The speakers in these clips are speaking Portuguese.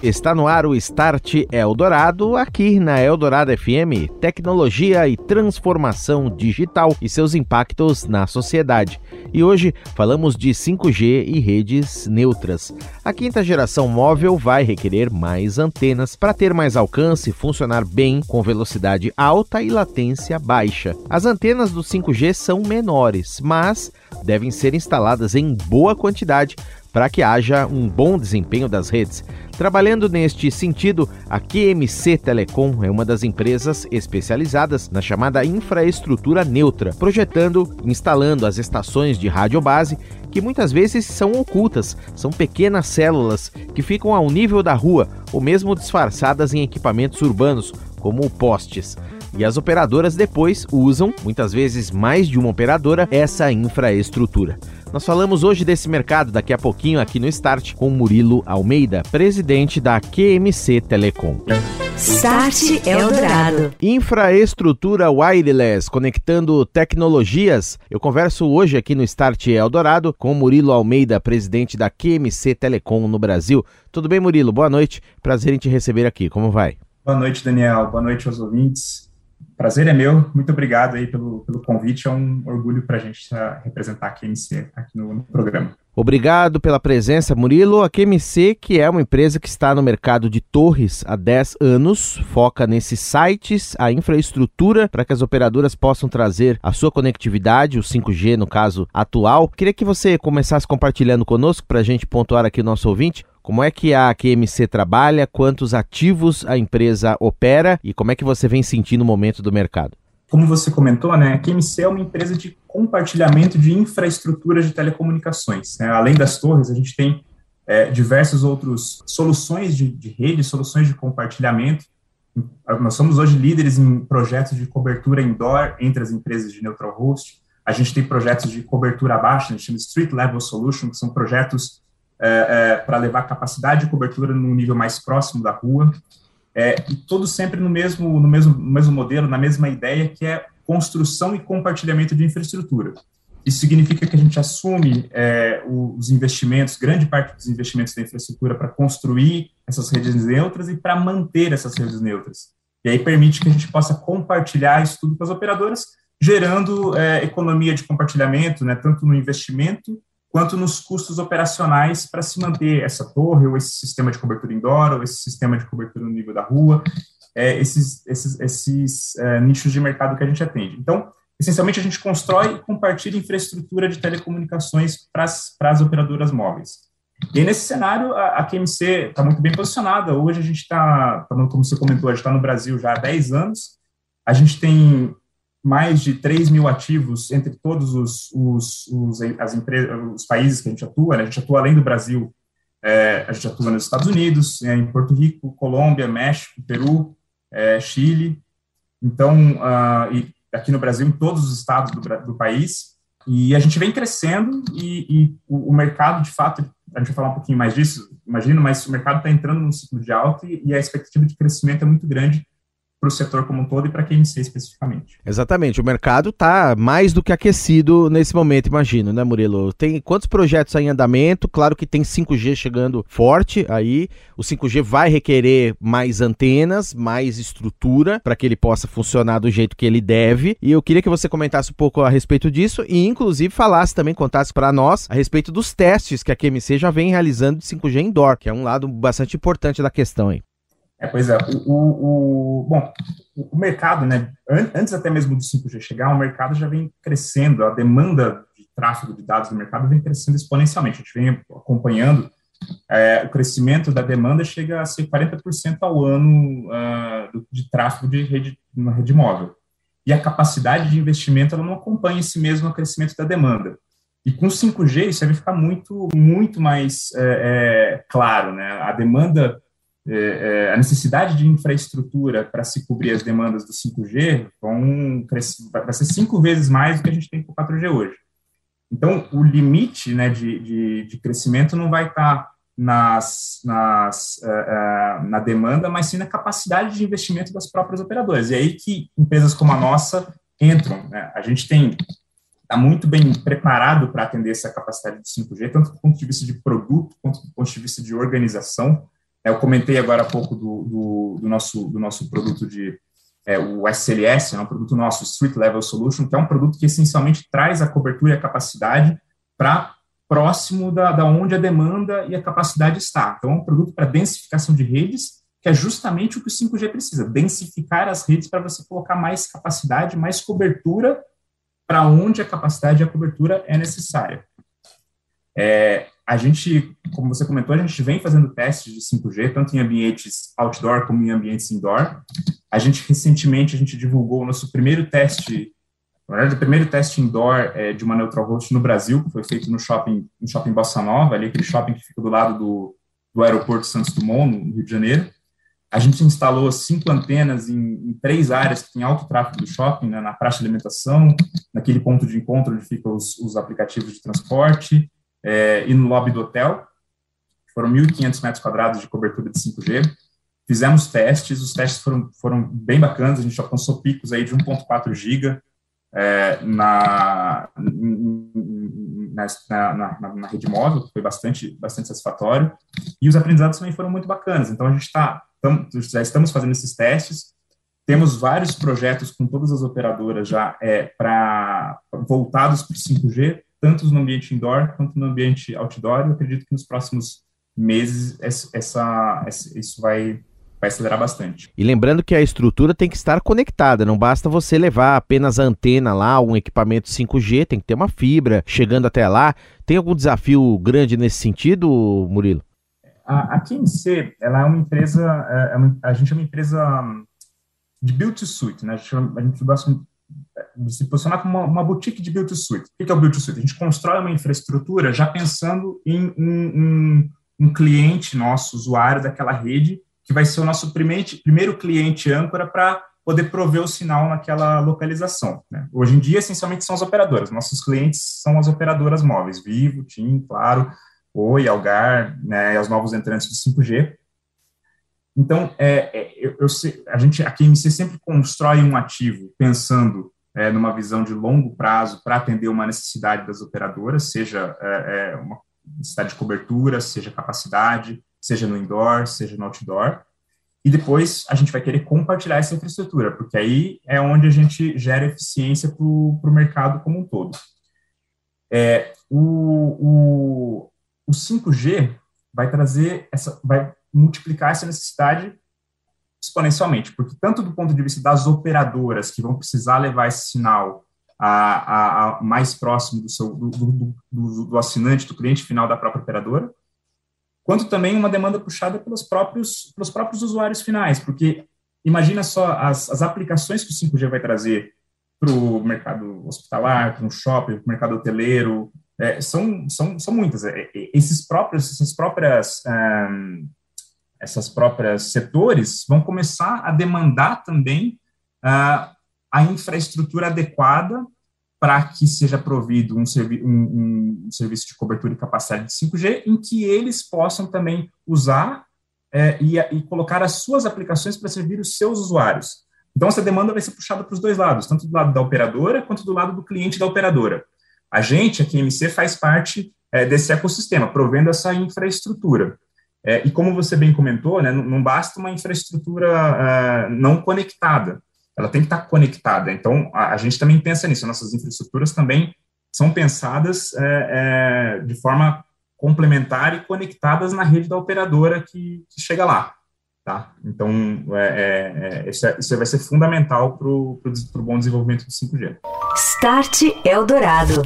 Está no ar o Start Eldorado, aqui na Eldorado FM, tecnologia e transformação digital e seus impactos na sociedade. E hoje falamos de 5G e redes neutras. A quinta geração móvel vai requerer mais antenas para ter mais alcance, funcionar bem com velocidade alta e latência baixa. As antenas do 5G são menores, mas devem ser instaladas em boa quantidade para que haja um bom desempenho das redes. Trabalhando neste sentido, a QMC Telecom é uma das empresas especializadas na chamada infraestrutura neutra, projetando instalando as estações de rádio base que muitas vezes são ocultas, são pequenas células que ficam ao nível da rua ou mesmo disfarçadas em equipamentos urbanos, como postes. E as operadoras depois usam, muitas vezes mais de uma operadora, essa infraestrutura. Nós falamos hoje desse mercado daqui a pouquinho aqui no Start com Murilo Almeida, presidente da QMC Telecom. Start Eldorado. Infraestrutura wireless, conectando tecnologias. Eu converso hoje aqui no Start Eldorado com Murilo Almeida, presidente da QMC Telecom no Brasil. Tudo bem, Murilo? Boa noite. Prazer em te receber aqui. Como vai? Boa noite, Daniel. Boa noite aos ouvintes prazer é meu, muito obrigado aí pelo, pelo convite, é um orgulho para a gente representar a QMC aqui no, no, programa. Obrigado pela presença, Murilo. A QMC, que é uma empresa que está no mercado de torres há 10 anos, foca nesses sites, a infraestrutura para que as operadoras possam trazer a sua conectividade, o 5G no caso atual. Queria que você começasse compartilhando conosco para a gente pontuar aqui o nosso ouvinte como é que a QMC trabalha, quantos ativos a empresa opera e como é que você vem sentindo o momento do mercado? Como você comentou, né, a QMC é uma empresa de compartilhamento de infraestrutura de telecomunicações. Né? Além das torres, a gente tem é, diversas outras soluções de, de rede, soluções de compartilhamento. Nós somos hoje líderes em projetos de cobertura indoor entre as empresas de neutral host. A gente tem projetos de cobertura abaixo, a gente chama Street Level Solution, que são projetos é, é, para levar capacidade de cobertura no nível mais próximo da rua, é, e todos sempre no mesmo, no, mesmo, no mesmo modelo, na mesma ideia, que é construção e compartilhamento de infraestrutura. Isso significa que a gente assume é, os investimentos, grande parte dos investimentos da infraestrutura para construir essas redes neutras e para manter essas redes neutras. E aí permite que a gente possa compartilhar isso tudo com as operadoras, gerando é, economia de compartilhamento, né, tanto no investimento quanto nos custos operacionais para se manter essa torre, ou esse sistema de cobertura indoor, ou esse sistema de cobertura no nível da rua, é, esses, esses, esses é, nichos de mercado que a gente atende. Então, essencialmente, a gente constrói e compartilha infraestrutura de telecomunicações para as operadoras móveis. E nesse cenário, a, a QMC está muito bem posicionada. Hoje a gente está, como você comentou, a gente está no Brasil já há 10 anos. A gente tem mais de 3 mil ativos entre todos os, os, os, as empresas, os países que a gente atua, né? a gente atua além do Brasil, é, a gente atua nos Estados Unidos, é, em Porto Rico, Colômbia, México, Peru, é, Chile, então, uh, aqui no Brasil, em todos os estados do, do país, e a gente vem crescendo e, e o, o, mercado, de fato, a gente vai falar um pouquinho mais disso, imagino, mas o mercado está entrando num ciclo de alta e, e a expectativa de crescimento é muito grande para o setor como um todo e para quem QMC especificamente. Exatamente, o mercado está mais do que aquecido nesse momento, imagino, né, Murilo? Tem quantos projetos em andamento? Claro que tem 5G chegando forte aí. O 5G vai requerer mais antenas, mais estrutura para que ele possa funcionar do jeito que ele deve. E eu queria que você comentasse um pouco a respeito disso e, inclusive, falasse também, contasse para nós a respeito dos testes que a QMC já vem realizando de 5G indoor, que é um lado bastante importante da questão aí. É, pois é, o, o, o bom, o mercado, né, antes até mesmo do 5G chegar, o mercado já vem crescendo, a demanda de tráfego de dados no mercado vem crescendo exponencialmente, a gente vem acompanhando, é, o crescimento da demanda chega a ser 40% ao ano uh, de tráfego de rede, uma rede móvel. E a capacidade de investimento, ela não acompanha esse mesmo crescimento da demanda. E com 5G, isso vai ficar muito, muito mais é, é, claro, né, a demanda é, é, a necessidade de infraestrutura para se cobrir as demandas do 5G vão crescer, vai ser cinco vezes mais do que a gente tem com o 4G hoje. Então, o limite né, de, de, de crescimento não vai estar nas, nas, uh, uh, na demanda, mas sim na capacidade de investimento das próprias operadoras. E aí que empresas como a nossa entram. Né? A gente tem está muito bem preparado para atender essa capacidade de 5G, tanto do ponto de vista de produto quanto do ponto de vista de organização. Eu comentei agora há pouco do, do, do nosso, do nosso produto de é, o SLS, é um produto nosso, Street Level Solution, que é um produto que essencialmente traz a cobertura e a capacidade para próximo da, da onde a demanda e a capacidade está. Então, é um produto para densificação de redes, que é justamente o que o 5G precisa, densificar as redes para você colocar mais capacidade, mais cobertura para onde a capacidade e a cobertura é necessária. É, a gente, como você comentou, a gente vem fazendo testes de 5G, tanto em ambientes outdoor como em ambientes indoor. A gente, recentemente, a gente divulgou o nosso primeiro teste, na verdade, o primeiro teste indoor é, de uma neutral host no Brasil, que foi feito no shopping, no shopping Bossa Nova, ali aquele shopping que fica do lado do, do aeroporto Santos Dumont, no Rio de Janeiro. A gente instalou cinco antenas em, em três áreas que tem alto tráfego do shopping, né, na praça de alimentação, naquele ponto de encontro onde ficam os, os aplicativos de transporte, é, e no lobby do hotel. Foram 1.500 metros quadrados de cobertura de 5G. Fizemos testes, os testes foram, foram bem bacanas, a gente alcançou picos aí de 1.4 giga é, na, na, na, na, rede móvel, que foi bastante, bastante satisfatório, e os aprendizados também foram muito bacanas. Então, a gente está, já estamos fazendo esses testes, temos vários projetos com todas as operadoras já é, para voltados para o 5G, tanto no ambiente indoor quanto no ambiente outdoor. Eu acredito que nos próximos meses essa, essa, isso vai, vai acelerar bastante. E lembrando que a estrutura tem que estar conectada, não basta você levar apenas a antena lá, um equipamento 5G, tem que ter uma fibra chegando até lá. Tem algum desafio grande nesse sentido, Murilo? A, a QMC, ela é uma empresa, é, é uma, a gente é uma empresa de build to suit, né? A gente, a gente gosta se posicionar como uma, uma boutique de build to suit. O que é o build to suit? A gente constrói uma infraestrutura já pensando em um, um, um cliente nosso, usuário daquela rede, que vai ser o nosso primeiro, primeiro cliente âncora para poder prover o sinal naquela localização. Né? Hoje em dia, essencialmente, são as operadoras. Nossos clientes são as operadoras móveis, Vivo, TIM, Claro, Oi, Algar, né, e os novos entrantes de 5G. Então, é, é, eu, eu, a gente, a QMC sempre constrói um ativo pensando é, numa visão de longo prazo para atender uma necessidade das operadoras, seja é, é, uma necessidade de cobertura, seja capacidade, seja no indoor, seja no outdoor. E depois a gente vai querer compartilhar essa infraestrutura, porque aí é onde a gente gera eficiência para o mercado como um todo. É, o, o, o 5G vai trazer essa, vai multiplicar essa necessidade exponencialmente, porque tanto do ponto de vista das operadoras que vão precisar levar esse sinal a, a, a mais próximo do, seu, do, do, do, do, assinante, do cliente final da própria operadora, quanto também uma demanda puxada pelos próprios, pelos próprios usuários finais, porque imagina só as, as aplicações que o 5G vai trazer para o mercado hospitalar, para um shopping, para o mercado hoteleiro, é, são, são, são muitas. É, é esses próprios, essas próprias um, essas próprias setores vão começar a demandar também uh, a infraestrutura adequada para que seja provido um, servi um, um, serviço de cobertura e capacidade de 5G, em que eles possam também usar é, e, e, colocar as suas aplicações para servir os seus usuários. Então, essa demanda vai ser puxada para os dois lados, tanto do lado da operadora quanto do lado do cliente da operadora. A gente, a QMC, faz parte é, desse ecossistema, provendo essa infraestrutura. É, e como você bem comentou, né, não, não basta uma infraestrutura uh, não conectada, ela tem que estar conectada. Então, a, a, gente também pensa nisso, nossas infraestruturas também são pensadas é, é, de forma complementar e conectadas na rede da operadora que, que chega lá. Tá? Então, é, é, isso, isso, vai ser fundamental para o bom desenvolvimento do 5G. Start Eldorado.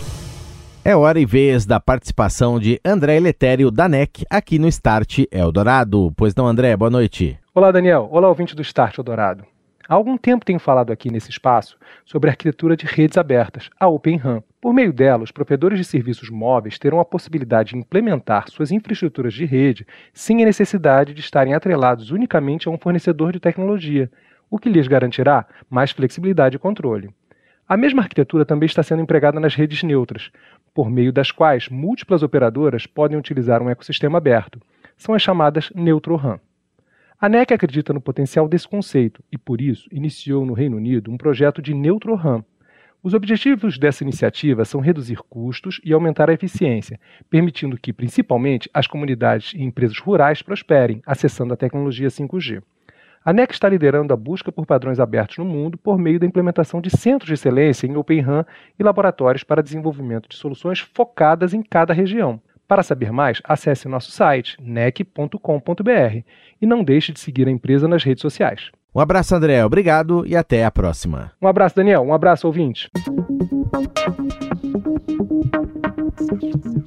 É hora e vez da participação de André Letério da NEC aqui no Start Eldorado. Pois não, André, boa noite. Olá, Daniel. Olá, ouvinte do Start Eldorado. Há algum tempo tenho falado aqui nesse espaço sobre a arquitetura de redes abertas, a Open RAN. Por meio dela, os provedores de serviços móveis terão a possibilidade de implementar suas infraestruturas de rede sem a necessidade de estarem atrelados unicamente a um fornecedor de tecnologia, o que lhes garantirá mais flexibilidade e controle. A mesma arquitetura também está sendo empregada nas redes neutras, por meio das quais múltiplas operadoras podem utilizar um ecossistema aberto. São as chamadas Neutro RAM. A NEC acredita no potencial desse conceito e, por isso, iniciou no Reino Unido um projeto de Neutro RAM. Os objetivos dessa iniciativa são reduzir custos e aumentar a eficiência, permitindo que, principalmente, as comunidades e empresas rurais prosperem, acessando a tecnologia 5G. A NEC está liderando a busca por padrões abertos no mundo por meio da implementação de centros de excelência em Open RAM e laboratórios para desenvolvimento de soluções focadas em cada região. Para saber mais, acesse nosso site nec.com.br e não deixe de seguir a empresa nas redes sociais. Um abraço, André. Obrigado e até a próxima. Um abraço, Daniel. Um abraço, ouvinte.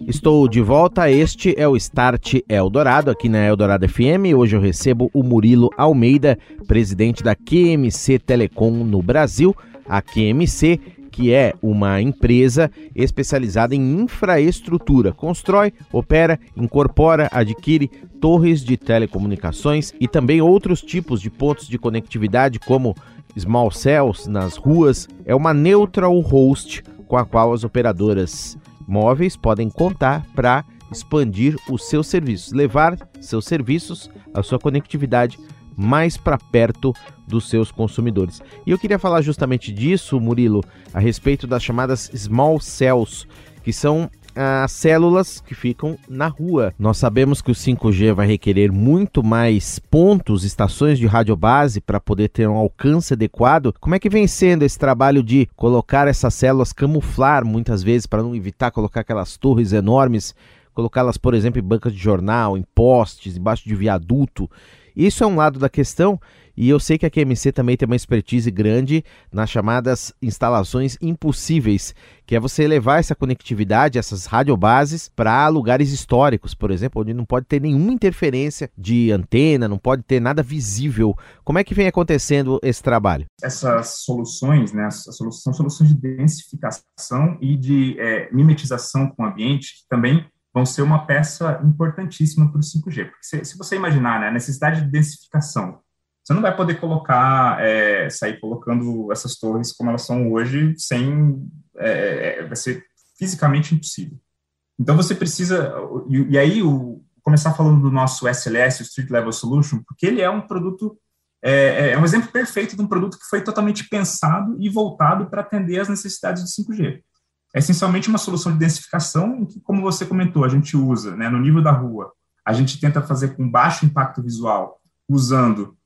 Estou de volta. Este é o Start Eldorado aqui na Eldorado FM. Hoje eu recebo o Murilo Almeida, presidente da QMC Telecom no Brasil. A QMC que é uma empresa especializada em infraestrutura. Constrói, opera, incorpora, adquire torres de telecomunicações e também outros tipos de pontos de conectividade, como small cells nas ruas. É uma neutral host com a qual as operadoras móveis podem contar para expandir os seus serviços, levar seus serviços, a sua conectividade mais para perto dos seus consumidores. E eu queria falar justamente disso, Murilo, a respeito das chamadas small cells, que são as células que ficam na rua. Nós sabemos que o 5G vai requerer muito mais pontos, estações de radiobase para poder ter um alcance adequado. Como é que vem sendo esse trabalho de colocar essas células, camuflar muitas vezes para não evitar colocar aquelas torres enormes, colocá-las, por exemplo, em bancas de jornal, em postes, embaixo de viaduto? Isso é um lado da questão e eu sei que a QMC também tem uma expertise grande nas chamadas instalações impossíveis, que é você levar essa conectividade, essas radiobases, para lugares históricos, por exemplo, onde não pode ter nenhuma interferência de antena, não pode ter nada visível. Como é que vem acontecendo esse trabalho? Essas soluções, né, são soluções de densificação e de é, mimetização com o ambiente, que também vão ser uma peça importantíssima para o 5G. Porque se, se, você imaginar né, a necessidade de densificação, você não vai poder colocar, é, sair colocando essas torres como elas são hoje, sem, é, é vai ser fisicamente impossível. Então você precisa, e, e aí o, começar falando do nosso SLS, Street Level Solution, porque ele é um produto, é, é, é um exemplo perfeito de um produto que foi totalmente pensado e voltado para atender às necessidades do 5G é essencialmente uma solução de densificação que, como você comentou, a gente usa né, no nível da rua, a gente tenta fazer com baixo impacto visual, usando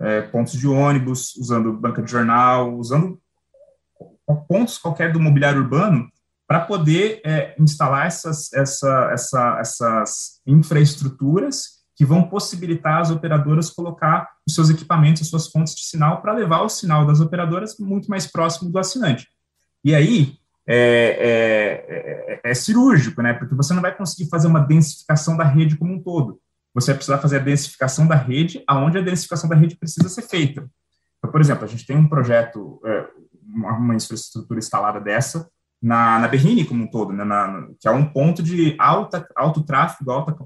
é, pontos de ônibus, usando banca de jornal, usando pontos qualquer do mobiliário urbano para poder é, instalar essas, essa, essa, essas infraestruturas que vão possibilitar as operadoras colocar os seus equipamentos, as suas fontes de sinal para levar o sinal das operadoras muito mais próximo do assinante. E aí, é, é, é, é, cirúrgico, né? Porque você não vai conseguir fazer uma densificação da rede como um todo. Você vai precisar fazer a densificação da rede aonde a densificação da rede precisa ser feita. Então, por exemplo, a gente tem um projeto, é, uma infraestrutura instalada dessa na, na Berrine como um todo, né? Na, que é um ponto de alta, alto tráfego, alta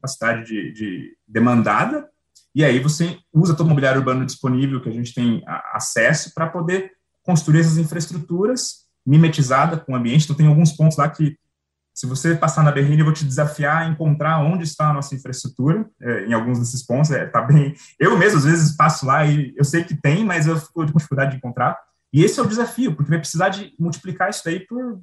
capacidade de, de demandada, e aí você usa todo o mobiliário urbano disponível que a gente tem acesso para poder construir essas infraestruturas mimetizada com o ambiente. Então, tem alguns pontos lá que, se você passar na Berrine, eu vou te desafiar a encontrar onde está a nossa infraestrutura, é, em alguns desses pontos. É, tá bem. Eu mesmo, às vezes, passo lá e eu sei que tem, mas eu fico com dificuldade de encontrar. E esse é o desafio, porque vai precisar de multiplicar isso daí por,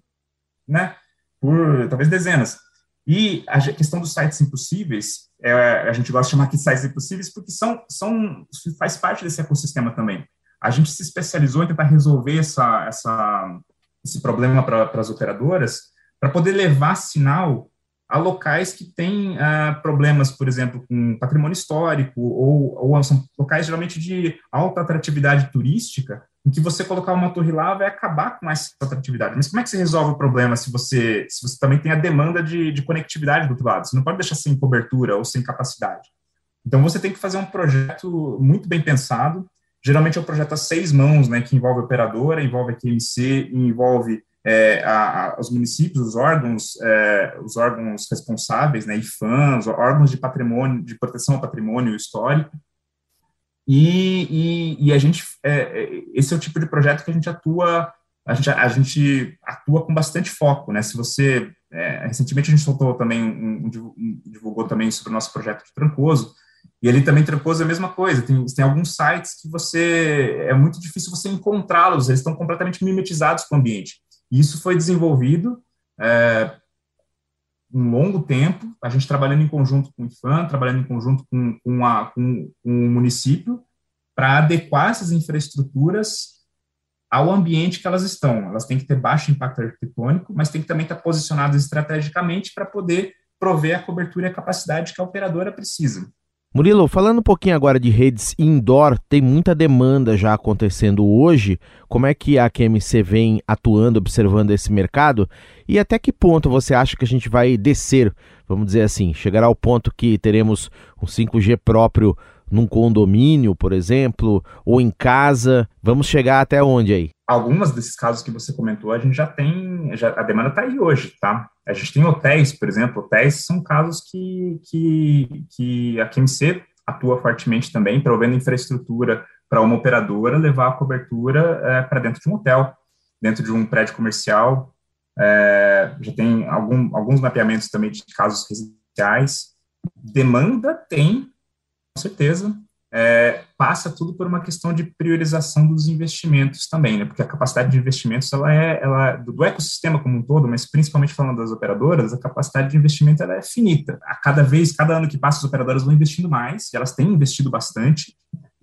né, por talvez dezenas. E a questão dos sites impossíveis, é, a gente gosta de chamar aqui de sites impossíveis porque são, são, faz parte desse ecossistema também. A gente se especializou em tentar resolver essa, essa, esse problema para as operadoras, para poder levar sinal a locais que têm uh, problemas, por exemplo, com patrimônio histórico, ou, ou são locais geralmente de alta atratividade turística, em que você colocar uma torre lá vai acabar com essa atratividade. Mas como é que você resolve o problema se você, se você também tem a demanda de, de conectividade do outro lado? Você não pode deixar sem cobertura ou sem capacidade. Então, você tem que fazer um projeto muito bem pensado, Geralmente é um projeto a seis mãos, né, que envolve operadora, envolve a QMC, envolve é, a, a, os municípios, os órgãos, é, os órgãos responsáveis, né, IFAM, os órgãos de patrimônio, de proteção ao patrimônio histórico. E, e, e a gente, é, é esse é o tipo de projeto que a gente atua a gente, a gente atua com bastante foco, né? Se você é, recentemente a gente soltou também um, um, divulgou também sobre o nosso projeto de Trancoso e ele também Trancoso é a mesma coisa. Tem, tem alguns sites que você é muito difícil você encontrá-los. Eles estão completamente mimetizados com o ambiente. Isso foi desenvolvido é, um longo tempo. A gente trabalhando em conjunto com o IFAM, trabalhando em conjunto com, com, a, com, com o município para adequar essas infraestruturas ao ambiente que elas estão. Elas têm que ter baixo impacto arquitetônico, mas têm que também estar posicionadas estrategicamente para poder prover a cobertura e a capacidade que a operadora precisa. Murilo, falando um pouquinho agora de redes indoor, tem muita demanda já acontecendo hoje. Como é que a QMC vem atuando, observando esse mercado? E até que ponto você acha que a gente vai descer, vamos dizer assim, chegará ao ponto que teremos um 5G próprio num condomínio, por exemplo, ou em casa? Vamos chegar até onde aí? Algumas desses casos que você comentou, a gente já tem, já, a demanda está aí hoje, tá? A gente tem hotéis, por exemplo, hotéis são casos que, que, que a QMC atua fortemente também, provendo infraestrutura para uma operadora levar a cobertura é, para dentro de um hotel, dentro de um prédio comercial. É, já tem algum, alguns mapeamentos também de casos residenciais. Demanda tem, certeza, é, passa tudo por uma questão de priorização dos investimentos também, né? Porque a capacidade de investimentos ela é ela do ecossistema como um todo, mas principalmente falando das operadoras, a capacidade de investimento ela é finita. A cada vez, cada ano que passa, as operadoras vão investindo mais, elas têm investido bastante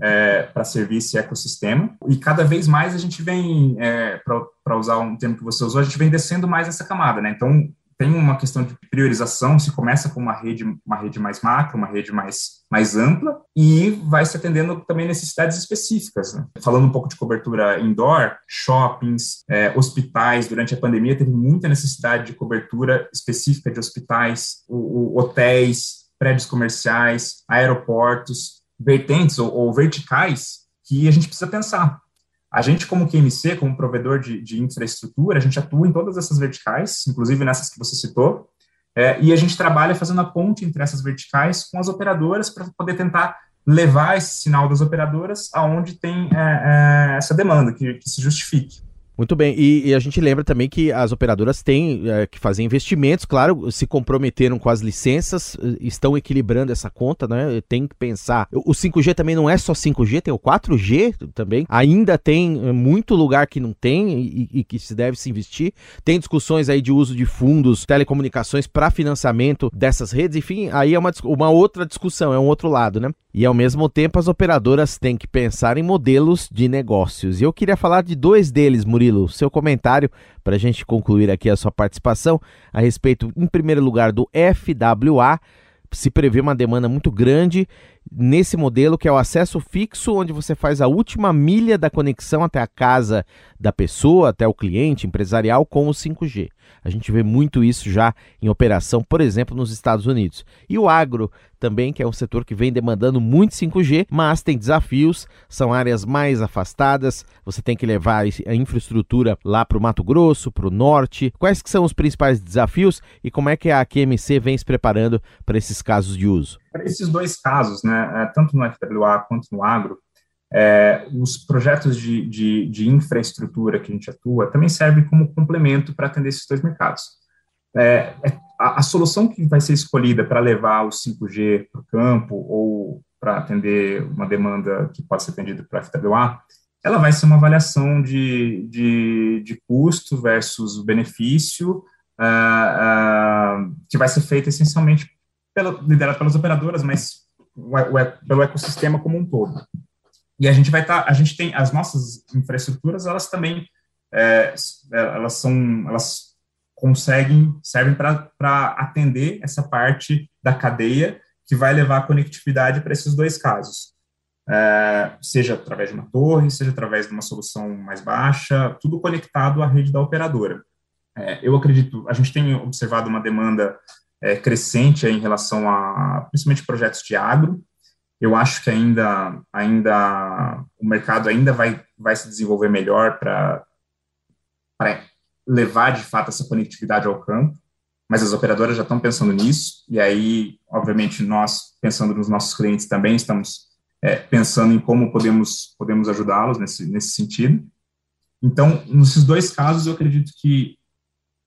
é, para servir esse ecossistema. E cada vez mais a gente vem, é, para usar um termo que você usou, a gente vem descendo mais essa camada, né? Então tem uma questão de priorização, se começa com uma rede, uma rede mais macro, uma rede mais, mais ampla, e vai se atendendo também necessidades específicas. Né? Falando um pouco de cobertura indoor, shoppings, é, hospitais, durante a pandemia teve muita necessidade de cobertura específica de hospitais, o, o, hotéis, prédios comerciais, aeroportos, vertentes ou, ou verticais que a gente precisa pensar. A gente, como QMC, como provedor de, de infraestrutura, a gente atua em todas essas verticais, inclusive nessas que você citou, é, e a gente trabalha fazendo a ponte entre essas verticais com as operadoras para poder tentar levar esse sinal das operadoras aonde tem é, é, essa demanda, que, que se justifique. Muito bem, e, e, a gente lembra também que as operadoras têm é, que fazer investimentos, claro, se comprometeram com as licenças, estão equilibrando essa conta, né? Tem que pensar. O 5G também não é só 5G, tem o 4G também. Ainda tem é, muito lugar que não tem e, e que se deve se investir. Tem discussões aí de uso de fundos, telecomunicações para financiamento dessas redes, enfim, aí é uma, uma outra discussão, é um outro lado, né? E ao mesmo tempo as operadoras têm que pensar em modelos de negócios. E eu queria falar de dois deles, Murilo. Seu comentário para a gente concluir aqui a sua participação a respeito, em primeiro lugar, do FWA. Se prevê uma demanda muito grande nesse modelo que é o acesso fixo, onde você faz a última milha da conexão até a casa da pessoa, até o cliente empresarial com o 5G. A gente vê muito isso já em operação, por exemplo, nos Estados Unidos. E o agro também, que é um setor que vem demandando muito 5G, mas tem desafios, são áreas mais afastadas, você tem que levar a infraestrutura lá para o Mato Grosso, para o norte. Quais que são os principais desafios e como é que a QMC vem se preparando para esses casos de uso? Para esses dois casos, né, é, tanto no FWA quanto no agro, é, os projetos de, de, de, infraestrutura que a gente atua também servem como complemento para atender esses dois mercados. É, é, a, a, solução que vai ser escolhida para levar o 5G para o campo ou para atender uma demanda que pode ser atendida para FWA, ela vai ser uma avaliação de, de, de custo versus benefício, uh, que vai ser feita essencialmente pela, liderada pelas operadoras, mas o, o, pelo ecossistema como um todo. E a gente vai estar, tá, a gente tem as nossas infraestruturas, elas também, é, é elas são, elas conseguem, servem para atender essa parte da cadeia que vai levar a conectividade para esses dois casos. É, seja através de uma torre, seja através de uma solução mais baixa, tudo conectado à rede da operadora. É, eu acredito, a gente tem observado uma demanda é, crescente em relação a, principalmente, projetos de agro, eu acho que ainda, ainda o mercado ainda vai, vai se desenvolver melhor para levar de fato essa conectividade ao campo, mas as operadoras já estão pensando nisso, e aí, obviamente, nós, pensando nos nossos clientes também, estamos é, pensando em como podemos, podemos ajudá-los nesse, nesse sentido. Então, nesses dois casos, eu acredito que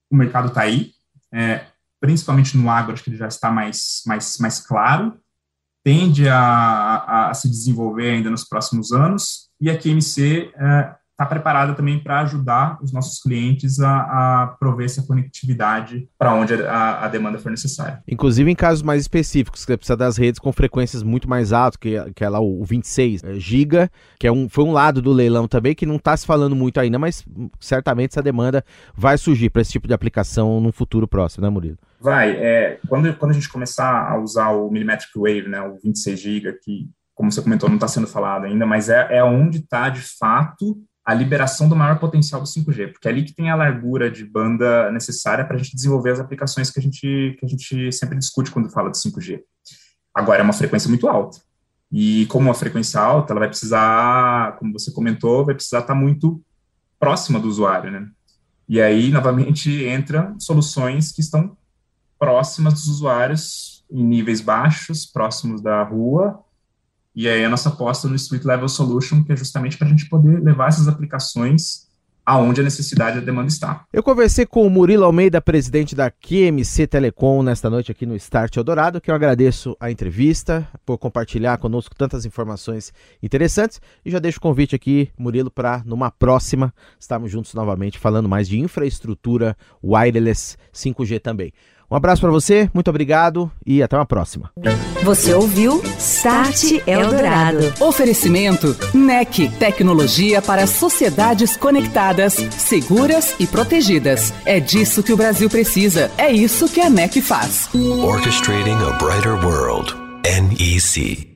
o mercado está aí, é, principalmente no agro, acho que ele já está mais, mais, mais claro, tende a, a, a se desenvolver ainda nos próximos anos, e a QMC é, está preparada também para ajudar os nossos clientes a, a prover essa conectividade para onde a, a, demanda for necessária. Inclusive em casos mais específicos, que precisa das redes com frequências muito mais altas, que, que é lá o 26 é, giga, que é um, foi um lado do leilão também que não está se falando muito ainda, mas certamente essa demanda vai surgir para esse tipo de aplicação no futuro próximo, né, Murilo? Vai. É, quando, quando a gente começar a usar o Millimetric Wave, né, o 26 GB, que, como você comentou, não está sendo falado ainda, mas é, é onde está, de fato, a liberação do maior potencial do 5G, porque é ali que tem a largura de banda necessária para a gente desenvolver as aplicações que a gente, que a gente sempre discute quando fala de 5G. Agora, é uma frequência muito alta. E como uma frequência alta, ela vai precisar, como você comentou, vai precisar estar tá muito próxima do usuário, né? E aí, novamente, entra soluções que estão próximas dos usuários, em níveis baixos, próximos da rua, e aí a nossa aposta no Street Level Solution, que é justamente para a gente poder levar essas aplicações aonde a necessidade e a demanda está. Eu conversei com o Murilo Almeida, presidente da QMC Telecom, nesta noite aqui no Start Eldorado, que eu agradeço a entrevista, por compartilhar conosco tantas informações interessantes, e já deixo o convite aqui, Murilo, para numa próxima estarmos juntos novamente falando mais de infraestrutura wireless 5G também. Um abraço para você, muito obrigado e até uma próxima. Você ouviu Start Eldorado. Oferecimento NEC, tecnologia para sociedades conectadas, seguras e protegidas. É disso que o Brasil precisa. É isso que a NEC faz. Orchestrating a brighter world. NEC.